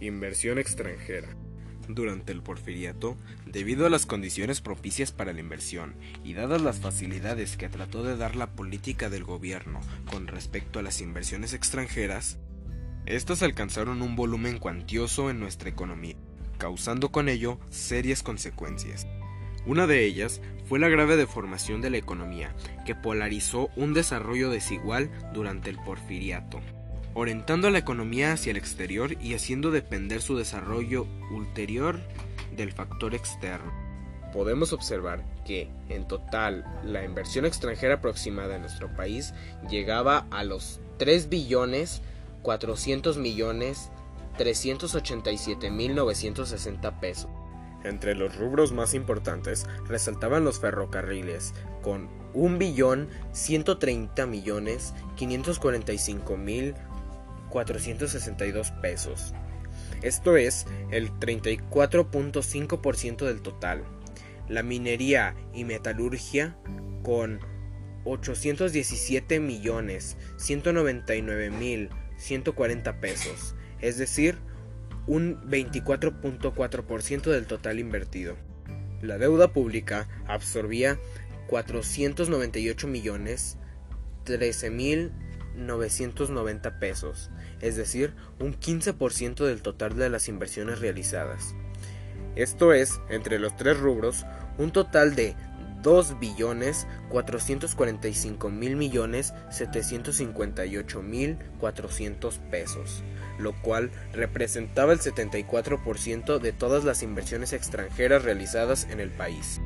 Inversión extranjera. Durante el porfiriato, debido a las condiciones propicias para la inversión y dadas las facilidades que trató de dar la política del gobierno con respecto a las inversiones extranjeras, estas alcanzaron un volumen cuantioso en nuestra economía, causando con ello serias consecuencias. Una de ellas fue la grave deformación de la economía, que polarizó un desarrollo desigual durante el porfiriato orientando a la economía hacia el exterior y haciendo depender su desarrollo ulterior del factor externo. Podemos observar que, en total, la inversión extranjera aproximada en nuestro país llegaba a los 3 billones 400 millones 387 mil 960 pesos. Entre los rubros más importantes resaltaban los ferrocarriles, con 1 billón 130 millones 545 mil 462 pesos. Esto es el 34.5% del total. La minería y metalurgia con 817 millones 199 mil 140 pesos, es decir, un 24.4% del total invertido. La deuda pública absorbía 498 millones 13 mil 990 pesos, es decir, un 15% del total de las inversiones realizadas. Esto es, entre los tres rubros, un total de 2 billones 445 mil millones 758 mil 400 pesos, lo cual representaba el 74% de todas las inversiones extranjeras realizadas en el país.